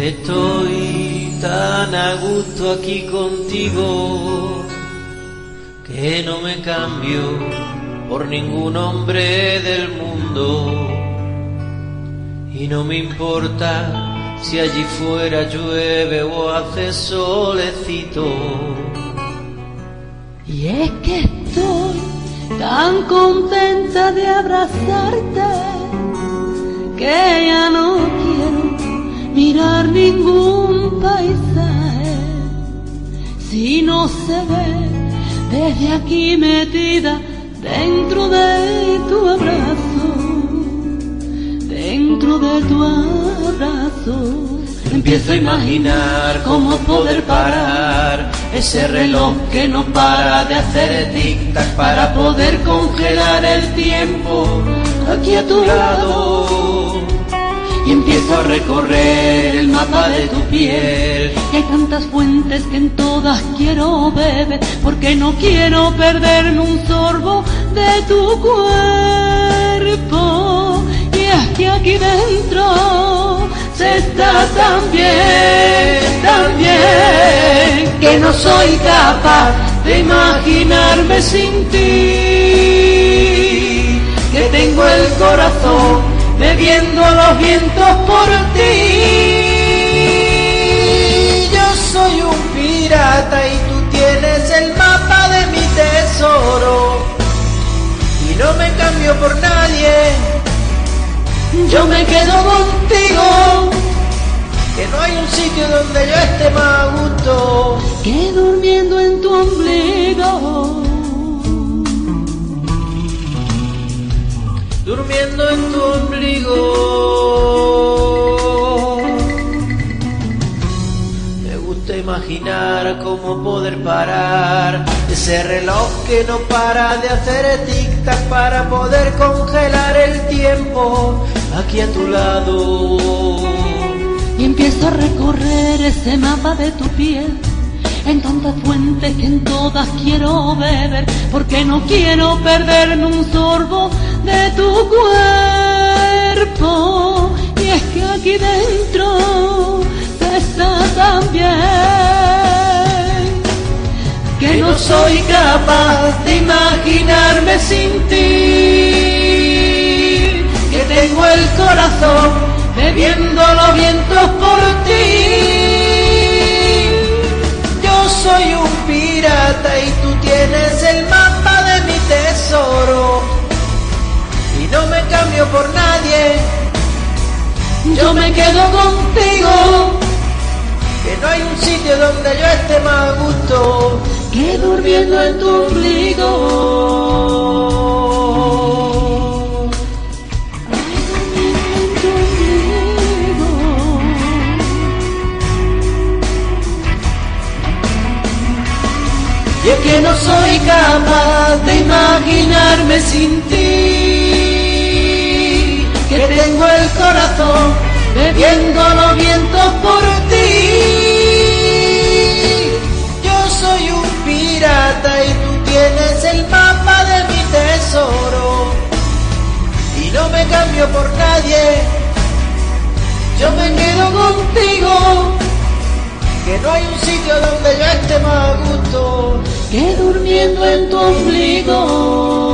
Estoy tan a gusto aquí contigo que no me cambio por ningún hombre del mundo. Y no me importa si allí fuera llueve o hace solecito. Y es que estoy tan contenta de abrazarte que ya no mirar ningún paisaje si no se ve desde aquí metida dentro de tu abrazo, dentro de tu abrazo. Empiezo a imaginar cómo poder parar ese reloj que no para de hacer tic-tac para poder congelar el tiempo aquí a tu lado y empiezo a recorrer el mapa de tu piel. Y hay tantas fuentes que en todas quiero beber, porque no quiero perderme un sorbo de tu cuerpo. Y es que aquí dentro se está tan bien, tan bien, que no soy capaz de imaginarme sin ti. Que tengo el corazón bebiendo los vientos por ti. Yo soy un pirata y tú tienes el mapa de mi tesoro. Y no me cambio por nadie. Yo me quedo contigo. Que no hay un sitio donde yo esté más a gusto. Que durmiendo en tu ombligo. En tu ombligo. Me gusta imaginar cómo poder parar ese reloj que no para de hacer tic-tac para poder congelar el tiempo aquí a tu lado. Y empiezo a recorrer ese mapa de tu piel en tantas fuentes que en todas quiero beber, porque no quiero perderme un sorbo de tu cuerpo. Y es que aquí dentro está tan bien que no soy capaz de imaginarme sin ti. Que tengo el corazón bebiendo los vientos por ti soy un pirata y tú tienes el mapa Yo me quedo contigo. Que no hay un sitio donde yo esté más a gusto que durmiendo en tu ombligo. Y es que no soy capaz de imaginarme sin ti. Que tengo el corazón bebiendo los vientos por ti. Yo soy un pirata y tú tienes el mapa de mi tesoro. Y no me cambio por nadie. Yo me quedo contigo que no hay un sitio donde yo esté más a gusto que durmiendo en tu ombligo.